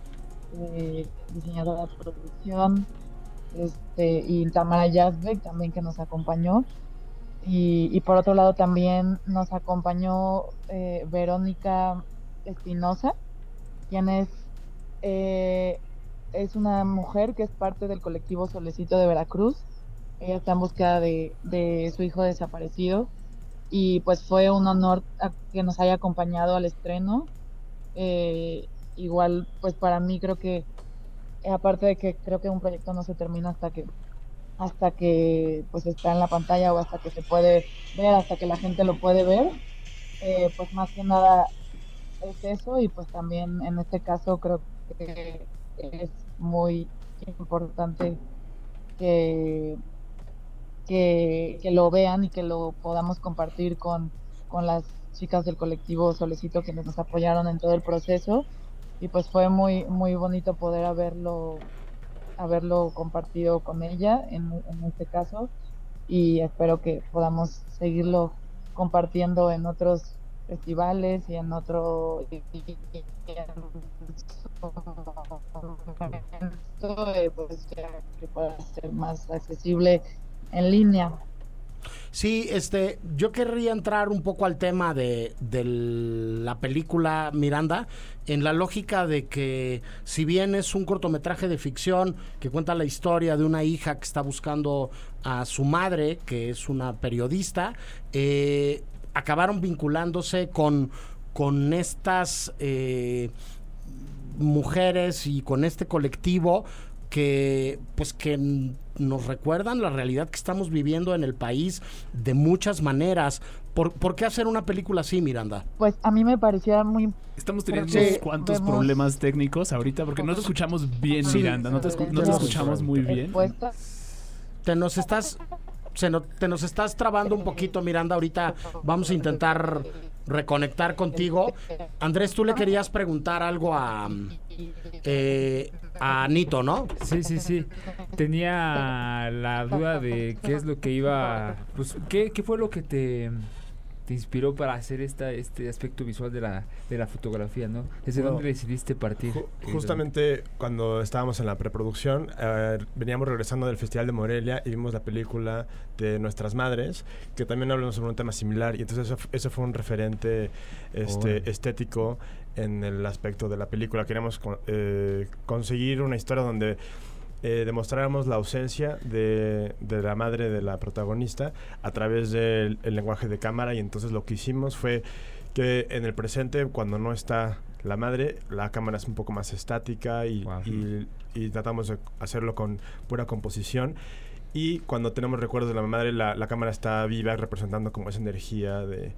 eh, diseñadora de producción, este, y Tamara Yazbek también que nos acompañó. Y, y por otro lado también nos acompañó eh, Verónica Espinosa, eh, es una mujer que es parte del colectivo Solecito de Veracruz. ella está en búsqueda de, de su hijo desaparecido y pues fue un honor que nos haya acompañado al estreno. Eh, igual, pues para mí creo que, aparte de que creo que un proyecto no se termina hasta que hasta que pues está en la pantalla o hasta que se puede ver, hasta que la gente lo puede ver, eh, pues más que nada es eso y pues también en este caso creo que es muy importante que que, lo vean y que lo podamos compartir con, con las chicas del colectivo Solecito que nos apoyaron en todo el proceso. Y pues fue muy muy bonito poder haberlo haberlo compartido con ella en, en este caso. Y espero que podamos seguirlo compartiendo en otros festivales y en otro pues que pueda ser más accesible en línea. Sí, este, yo querría entrar un poco al tema de, la película Miranda, en la lógica de que si bien es un cortometraje de ficción que cuenta la historia de una hija que está buscando a su madre, que es una periodista, eh, acabaron vinculándose con, con estas eh, mujeres y con este colectivo que pues que nos recuerdan la realidad que estamos viviendo en el país de muchas maneras. ¿Por, qué hacer una película así, Miranda? Pues a mí me parecía muy... Estamos teniendo unos cuantos problemas técnicos ahorita porque no te escuchamos bien, Miranda. No te, escuchamos muy bien. Te nos estás... Se te nos estás trabando un poquito, Miranda. Ahorita vamos a intentar reconectar contigo. Andrés, tú le querías preguntar algo a, eh, a Nito, ¿no? Sí, sí, sí. Tenía la duda de qué es lo que iba... Pues, ¿qué, qué fue lo que te te inspiró para hacer esta, este aspecto visual de la, de la fotografía, ¿no? ¿Desde dónde decidiste partir? justamente cuando estábamos en la preproducción, eh, veníamos regresando del Festival de Morelia y vimos la película de Nuestras Madres, que también hablamos sobre un tema similar, y entonces eso, fue un referente este, estético en el aspecto de la película. Queríamos eh, conseguir una historia donde eh, demostráramos la ausencia de, de, la madre de la protagonista a través del lenguaje de cámara y entonces lo que hicimos fue que en el presente cuando no está la madre la cámara es un poco más estática y, y, tratamos de hacerlo con pura composición. Y cuando tenemos recuerdos de la madre la, la cámara está viva representando como esa energía de,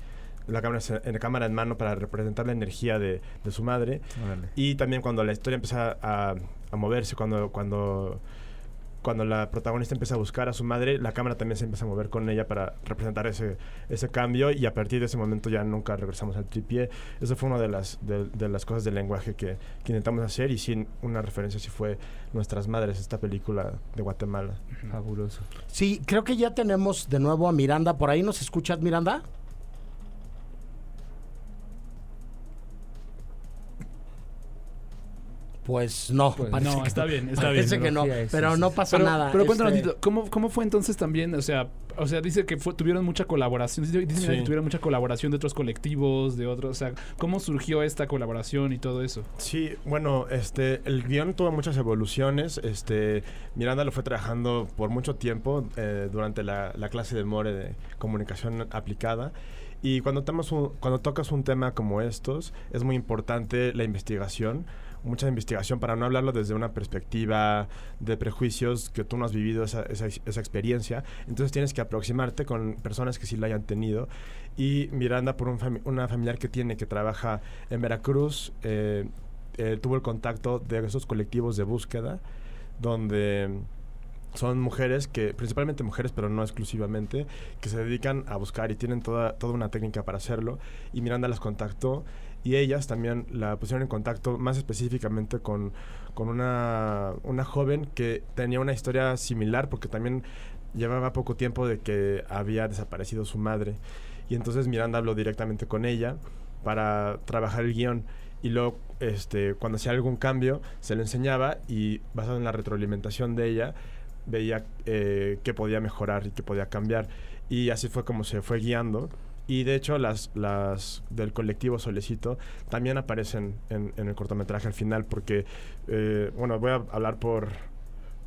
la cámara en la cámara en mano para representar la energía de, de su madre. Y también cuando la historia empieza a, a, moverse, cuando, cuando, cuando la protagonista empieza a buscar a su madre, la cámara también se empieza a mover con ella para representar ese, ese cambio y a partir de ese momento ya nunca regresamos al tripié. Eso fue una de las, de, de las cosas del lenguaje que, que, intentamos hacer y sin una referencia si fue Nuestras Madres, esta película de Guatemala. Fabuloso. Sí, creo que ya tenemos de nuevo a Miranda. ¿Por ahí nos escuchas, Miranda? Pues no, pues no, está bien, está parece que no, pero no pasa nada. Pero cuéntanos, este ¿cómo, ¿cómo fue entonces también? O sea, o sea, dice que tuvieron mucha colaboración, dice, que tuvieron mucha colaboración de otros colectivos, de otros, o sea, ¿cómo surgió esta colaboración y todo eso? Sí, bueno, este, el guion tuvo muchas evoluciones, este, Miranda lo fue trabajando por mucho tiempo eh, durante la, la clase de More de comunicación aplicada. Y cuando, un, cuando tocas un tema como estos, es muy importante la investigación mucha investigación para no hablarlo desde una perspectiva de prejuicios que tú no has vivido esa, esa, esa experiencia. Entonces tienes que aproximarte con personas que sí la hayan tenido. Y Miranda, por un una familiar que tiene que trabaja en Veracruz, eh, eh, tuvo el contacto de esos colectivos de búsqueda, donde son mujeres que, principalmente mujeres, pero no exclusivamente, que se dedican a buscar y tienen toda, toda una técnica para hacerlo. Y Miranda las contactó y ellas también la pusieron en contacto más específicamente con, con una, una joven que tenía una historia similar porque también llevaba poco tiempo de que había desaparecido su madre. Y entonces Miranda habló directamente con ella para trabajar el guion. Y luego, este, cuando hacía algún cambio, se le enseñaba y basado en la retroalimentación de ella, veía eh, qué podía mejorar y qué podía cambiar. Y así fue como se fue guiando y de hecho las, las del colectivo Solecito también aparecen en, el cortometraje al final porque, eh, bueno, voy a hablar por,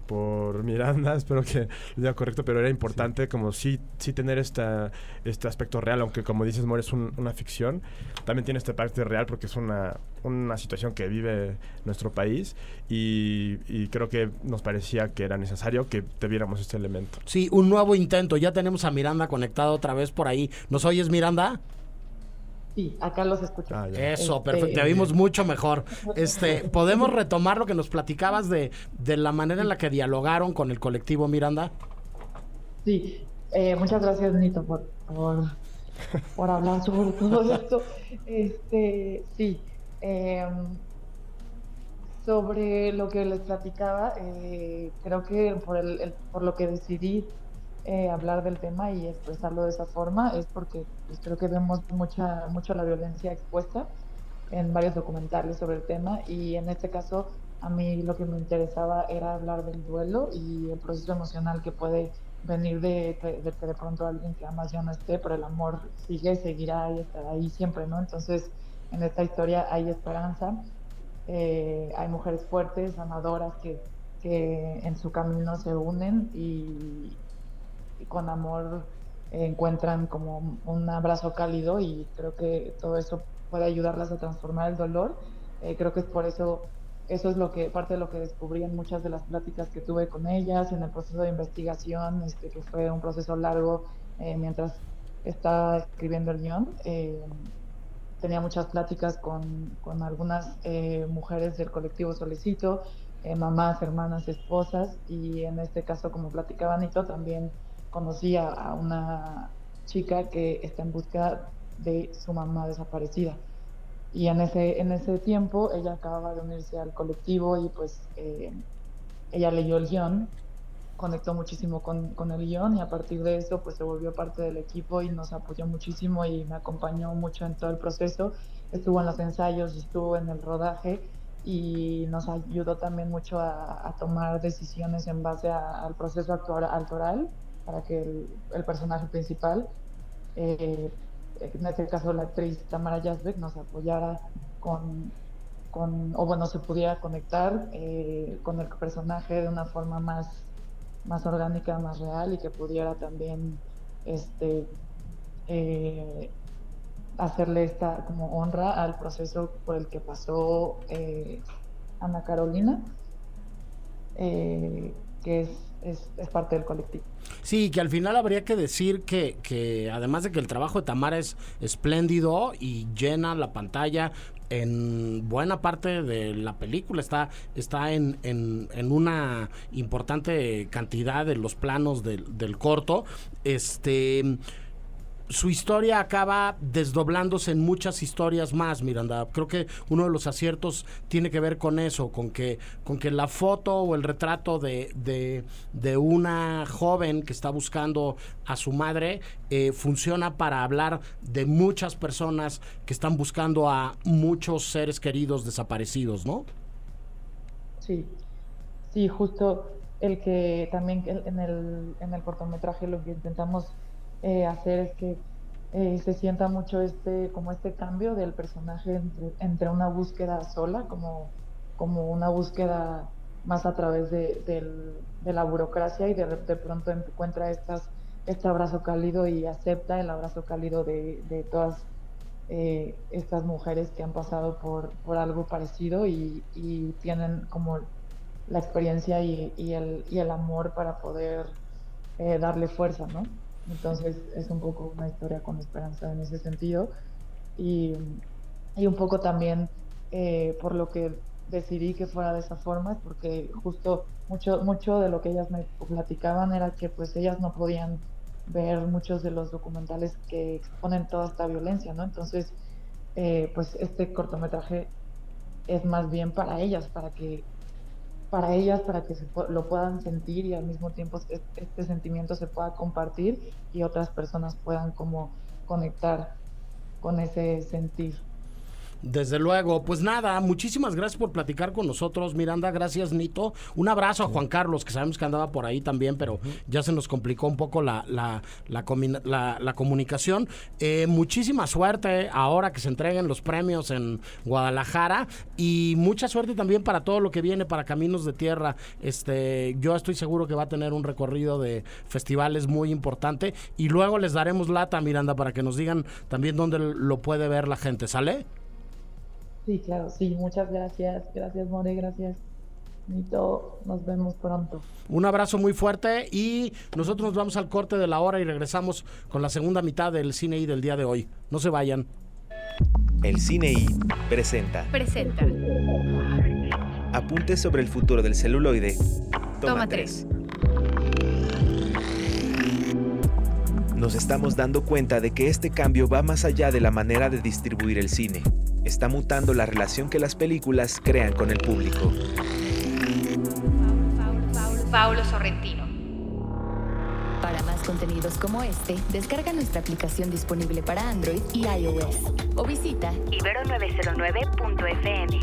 por Miranda, espero que diga correcto, pero era importante como sí, sí tener esta, este aspecto real, aunque como dices, More, es una ficción, también tiene esta parte real porque es una, una situación que vive nuestro país y, y, creo que nos parecía que era necesario que tuviéramos este elemento. Sí, un nuevo intento, ya tenemos a Miranda conectado otra vez por ahí. ¿Nos oyes, Miranda? Sí, acá los escucho. Ah, Eso, este, perfecto. Te vimos mucho mejor. Este, ¿podemos retomar lo que nos platicabas de, de la manera en la que dialogaron con el colectivo Miranda? Sí, eh, muchas gracias, Nito, por, por, hablar sobre todo esto. Este, sí. Em, sobre lo que les platicaba, eh, creo que por, el, por lo que decidí eh, hablar del tema y expresarlo de esa forma es porque pues, creo que vemos mucha, mucho la violencia expuesta en varios documentales sobre el tema y en este caso a mí lo que me interesaba era hablar del duelo y el proceso emocional que puede venir de, que de pronto alguien que amas ya no esté, pero el amor sigue, seguirá y estará ahí siempre, ¿no? Entonces, en esta historia hay esperanza, eh, hay mujeres fuertes, sanadoras que, que en su camino se unen y, con amor encuentran como un abrazo cálido y creo que todo eso puede ayudarlas a transformar el dolor. Eh, creo que es por eso, eso es lo que, parte de lo que descubrí en muchas de las pláticas que tuve con ellas, en el proceso de investigación, este, que fue un proceso largo eh, mientras estaba escribiendo el guion. Eh, tenía muchas pláticas con, con algunas mujeres del colectivo Solicito, mamás, hermanas, esposas, y en este caso, como platicaba Anito, también conocí a, una chica que está en búsqueda de su mamá desaparecida. Y en ese, en ese tiempo ella acababa de unirse al colectivo y pues eh, ella leyó el guion, conectó muchísimo con, con, el guion y a partir de eso pues se volvió parte del equipo y nos apoyó muchísimo y me acompañó mucho en todo el proceso. Estuvo en los ensayos, estuvo en el rodaje y nos ayudó también mucho a, tomar decisiones en base al proceso actual, actoral para que el, personaje principal, eh, en este caso la actriz Tamara Jasbeck, nos apoyara con, con, o bueno, se pudiera conectar eh, con el personaje de una forma más, más orgánica, más real y que pudiera también este, eh, hacerle esta como honra al proceso por el que pasó Ana Carolina, que es es, parte del colectivo. Sí, que al final habría que decir que, que además de que el trabajo de Tamara es espléndido y llena la pantalla en buena parte de la película está, está en, en, en una importante cantidad de los planos del, del corto. Este su historia acaba desdoblándose en muchas historias más, Miranda. Creo que uno de los aciertos tiene que ver con eso, con que, con que la foto o el retrato de, de, una joven que está buscando a su madre eh, funciona para hablar de muchas personas que están buscando a muchos seres queridos desaparecidos, ¿no? Sí, sí, justo el que también en el, en el cortometraje lo que intentamos eh, hacer es que eh, se sienta mucho este, como este cambio del personaje entre, una búsqueda sola, como, como una búsqueda más a través de, la burocracia y de, de, pronto encuentra estas, este abrazo cálido y acepta el abrazo cálido de, todas eh, estas mujeres que han pasado por, por algo parecido y, tienen como la experiencia y, el, y el amor para poder darle fuerza, ¿no? Entonces es un poco una historia con esperanza en ese sentido. Y, y un poco también eh, por lo que decidí que fuera de esa forma, porque justo mucho, mucho de lo que ellas me platicaban era que pues ellas no podían ver muchos de los documentales que exponen toda esta violencia, ¿no? Entonces, eh, pues este cortometraje es más bien para ellas, para que para ellas, para que se lo puedan sentir y al mismo tiempo este sentimiento se pueda compartir y otras personas puedan como conectar con ese sentir. Desde luego, pues nada, muchísimas gracias por platicar con nosotros, Miranda, gracias Nito. Un abrazo a Juan Carlos, que sabemos que andaba por ahí también, pero ya se nos complicó un poco la, la, la, la comunicación. Eh, muchísima suerte ahora que se entreguen los premios en Guadalajara y mucha suerte también para todo lo que viene para Caminos de Tierra. Este, yo estoy seguro que va a tener un recorrido de festivales muy importante y luego les daremos lata, Miranda, para que nos digan también dónde lo puede ver la gente, ¿sale? Sí, claro, sí, muchas gracias. Gracias, More, gracias. Nito, nos vemos pronto. Un abrazo muy fuerte y nosotros nos vamos al corte de la hora y regresamos con la segunda mitad del cine y del día de hoy. No se vayan. El Cine I presenta Presenta. Apuntes sobre el futuro del celuloide. Toma, Toma tres. Nos estamos dando cuenta de que este cambio va más allá de la manera de distribuir el cine. Está mutando la relación que las películas crean con el público. Paulo Sorrentino. Para más contenidos como este, descarga nuestra aplicación disponible para Android y iOS o visita Ibero909.fm.